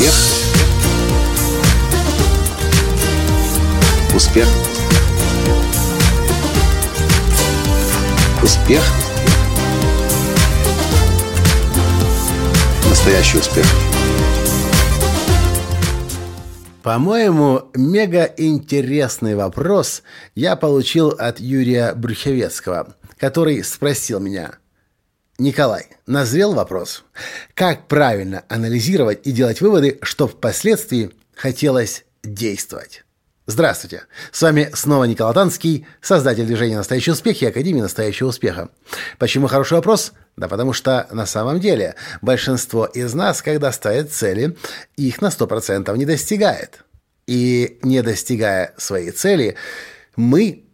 Успех. Успех. Успех. Настоящий успех. По-моему, мега интересный вопрос я получил от Юрия Брюховецкого, который спросил меня. Николай, назрел вопрос. Как правильно анализировать и делать выводы, что впоследствии хотелось действовать? Здравствуйте! С вами снова Николай Танский, создатель движения «Настоящий успех» и Академии «Настоящего успеха». Почему хороший вопрос? Да потому что на самом деле большинство из нас, когда ставит цели, их на 100% не достигает. И не достигая своей цели, мы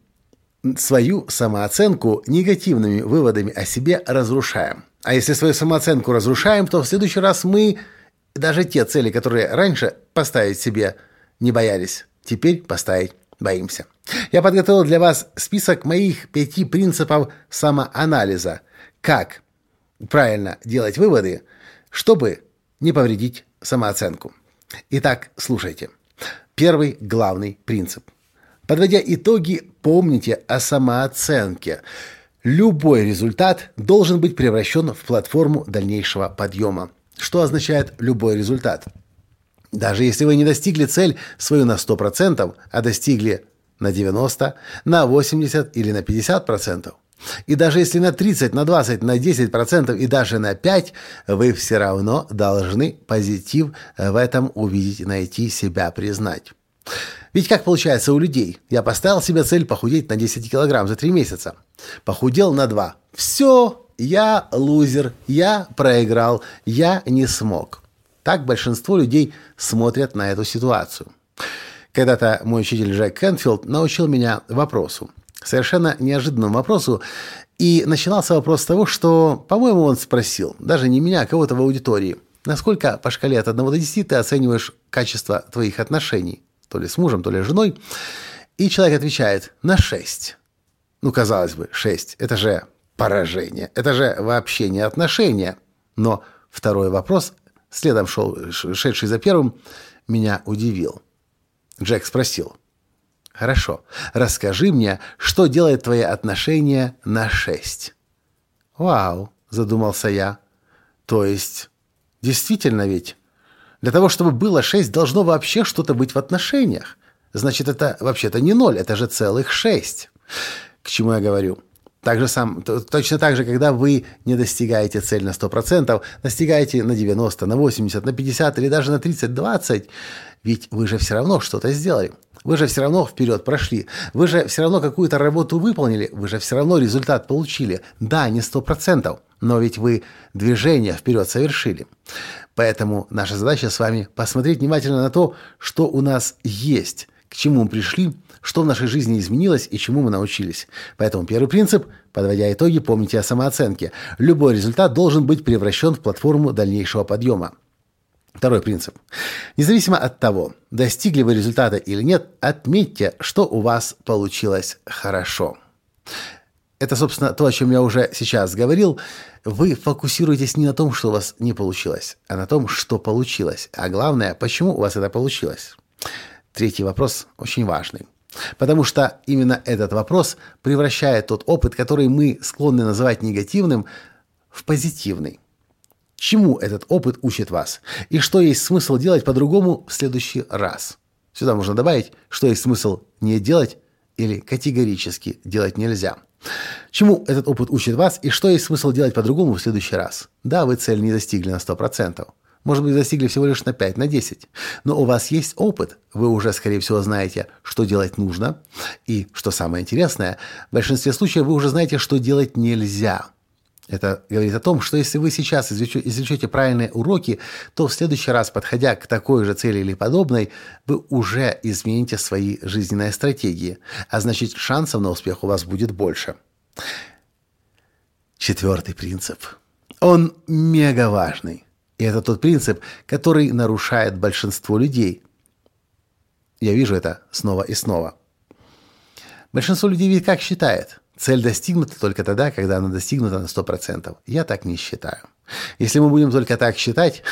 свою самооценку негативными выводами о себе разрушаем. А если свою самооценку разрушаем, то в следующий раз мы даже те цели, которые раньше поставить себе не боялись, теперь поставить боимся. Я подготовил для вас список моих пяти принципов самоанализа. Как правильно делать выводы, чтобы не повредить самооценку. Итак, слушайте. Первый главный принцип. Подводя итоги, помните о самооценке. Любой результат должен быть превращен в платформу дальнейшего подъема. Что означает любой результат? Даже если вы не достигли цель свою на 100%, а достигли на 90, на 80 или на 50%, и даже если на 30, на 20, на 10% и даже на 5, вы все равно должны позитив в этом увидеть, найти себя, признать. Ведь как получается у людей? Я поставил себе цель похудеть на 10 килограмм за 3 месяца. Похудел на 2. Все, я лузер, я проиграл, я не смог. Так большинство людей смотрят на эту ситуацию. Когда-то мой учитель Джек Кенфилд научил меня вопросу. Совершенно неожиданному вопросу. И начинался вопрос с того, что, по-моему, он спросил, даже не меня, а кого-то в аудитории, насколько по шкале от 1 до 10 ты оцениваешь качество твоих отношений, то ли с мужем, то ли с женой. И человек отвечает на 6. Ну, казалось бы, 6. Это же поражение. Это же вообще не отношения. Но второй вопрос следом шел, шедший за первым, меня удивил. Джек спросил. «Хорошо, расскажи мне, что делает твои отношения на шесть?» «Вау», — задумался я. «То есть, действительно ведь, для того, чтобы было шесть, должно вообще что-то быть в отношениях. Значит, это вообще-то не ноль, это же целых шесть». К чему я говорю? Так же сам, точно так же, когда вы не достигаете цель на 100%, достигаете на 90, на 80, на 50 или даже на 30, 20, ведь вы же все равно что-то сделали. Вы же все равно вперед прошли. Вы же все равно какую-то работу выполнили. Вы же все равно результат получили. Да, не 100%, но ведь вы движение вперед совершили. Поэтому наша задача с вами посмотреть внимательно на то, что у нас есть, к чему мы пришли – что в нашей жизни изменилось и чему мы научились. Поэтому первый принцип, подводя итоги, помните о самооценке. Любой результат должен быть превращен в платформу дальнейшего подъема. Второй принцип. Независимо от того, достигли вы результата или нет, отметьте, что у вас получилось хорошо. Это, собственно, то, о чем я уже сейчас говорил. Вы фокусируетесь не на том, что у вас не получилось, а на том, что получилось. А главное, почему у вас это получилось. Третий вопрос очень важный. Потому что именно этот вопрос превращает тот опыт, который мы склонны называть негативным, в позитивный. Чему этот опыт учит вас? И что есть смысл делать по-другому в следующий раз? Сюда можно добавить, что есть смысл не делать или категорически делать нельзя. Чему этот опыт учит вас и что есть смысл делать по-другому в следующий раз? Да, вы цель не достигли на 100%. Может быть, достигли всего лишь на 5, на 10. Но у вас есть опыт. Вы уже, скорее всего, знаете, что делать нужно. И, что самое интересное, в большинстве случаев вы уже знаете, что делать нельзя. Это говорит о том, что если вы сейчас извлечете правильные уроки, то в следующий раз, подходя к такой же цели или подобной, вы уже измените свои жизненные стратегии. А значит, шансов на успех у вас будет больше. Четвертый принцип. Он мега важный. И это тот принцип, который нарушает большинство людей. Я вижу это снова и снова. Большинство людей ведь как считает? Цель достигнута только тогда, когда она достигнута на 100%. Я так не считаю. Если мы будем только так считать,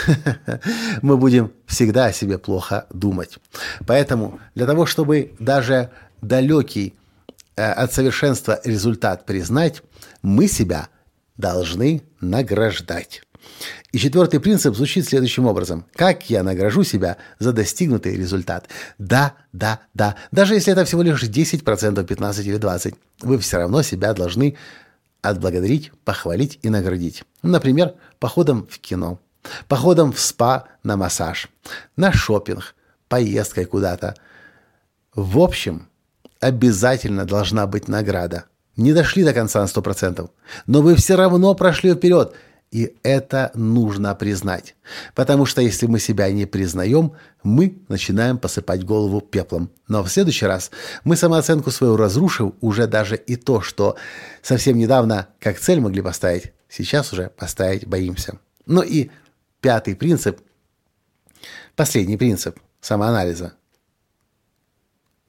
мы будем всегда о себе плохо думать. Поэтому для того, чтобы даже далекий э, от совершенства результат признать, мы себя должны награждать. И четвертый принцип звучит следующим образом. Как я награжу себя за достигнутый результат? Да, да, да. Даже если это всего лишь 10%, 15 или 20, вы все равно себя должны отблагодарить, похвалить и наградить. Например, походом в кино, походом в спа на массаж, на шопинг, поездкой куда-то. В общем, обязательно должна быть награда. Не дошли до конца на 100%, но вы все равно прошли вперед – и это нужно признать. Потому что если мы себя не признаем, мы начинаем посыпать голову пеплом. Но в следующий раз мы самооценку свою разрушив, уже даже и то, что совсем недавно как цель могли поставить, сейчас уже поставить боимся. Ну и пятый принцип, последний принцип самоанализа.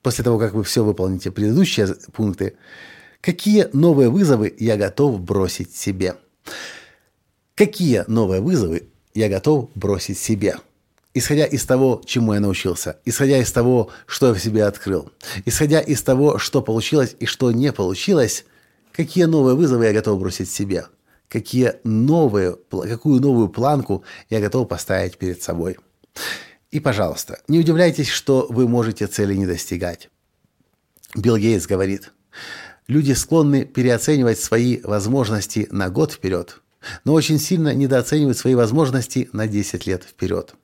После того, как вы все выполните предыдущие пункты, какие новые вызовы я готов бросить себе – Какие новые вызовы я готов бросить себе? Исходя из того, чему я научился, исходя из того, что я в себе открыл, исходя из того, что получилось и что не получилось, какие новые вызовы я готов бросить себе? Какие новые, какую новую планку я готов поставить перед собой? И, пожалуйста, не удивляйтесь, что вы можете цели не достигать. Билл Гейтс говорит, люди склонны переоценивать свои возможности на год вперед – но очень сильно недооценивают свои возможности на 10 лет вперед.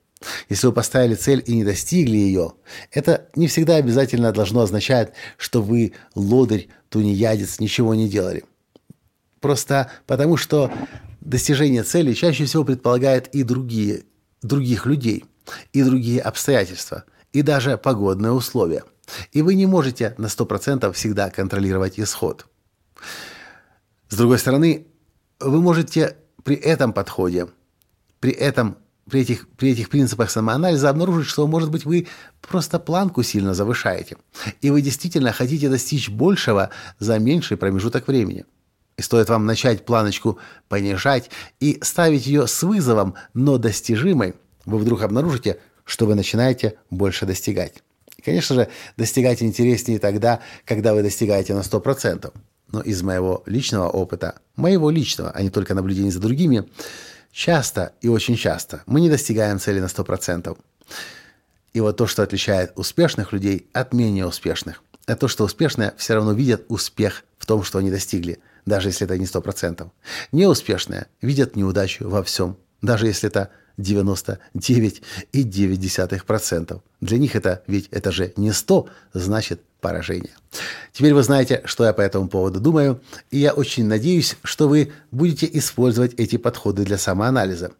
Если вы поставили цель и не достигли ее, это не всегда обязательно должно означать, что вы лодырь, тунеядец, ничего не делали. Просто потому, что достижение цели чаще всего предполагает и другие, других людей, и другие обстоятельства, и даже погодные условия. И вы не можете на 100% всегда контролировать исход. С другой стороны, вы можете при этом подходе, при этом при этих, при этих принципах самоанализа обнаружить, что, может быть, вы просто планку сильно завышаете, и вы действительно хотите достичь большего за меньший промежуток времени. И стоит вам начать планочку понижать и ставить ее с вызовом, но достижимой, вы вдруг обнаружите, что вы начинаете больше достигать. И, конечно же, достигать интереснее тогда, когда вы достигаете на 100%. Но из моего личного опыта, моего личного, а не только наблюдений за другими, часто и очень часто мы не достигаем цели на 100%. И вот то, что отличает успешных людей от менее успешных, это то, что успешные все равно видят успех в том, что они достигли, даже если это не 100%. Неуспешные видят неудачу во всем, даже если это 99,9%. Для них это ведь это же не 100, значит поражение. Теперь вы знаете, что я по этому поводу думаю, и я очень надеюсь, что вы будете использовать эти подходы для самоанализа.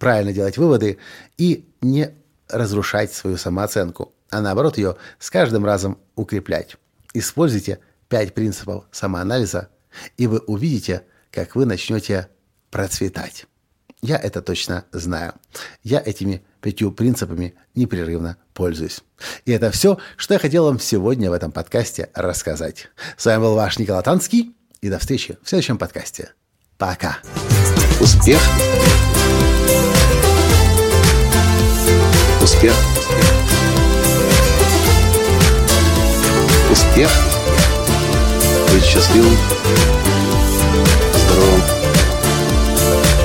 Правильно делать выводы и не разрушать свою самооценку, а наоборот ее с каждым разом укреплять. Используйте пять принципов самоанализа, и вы увидите, как вы начнете процветать. Я это точно знаю. Я этими пятью принципами непрерывно пользуюсь. И это все, что я хотел вам сегодня в этом подкасте рассказать. С вами был ваш Николай Танский, и до встречи в следующем подкасте. Пока. Успех. Успех. Успех. Быть счастливым, здоровым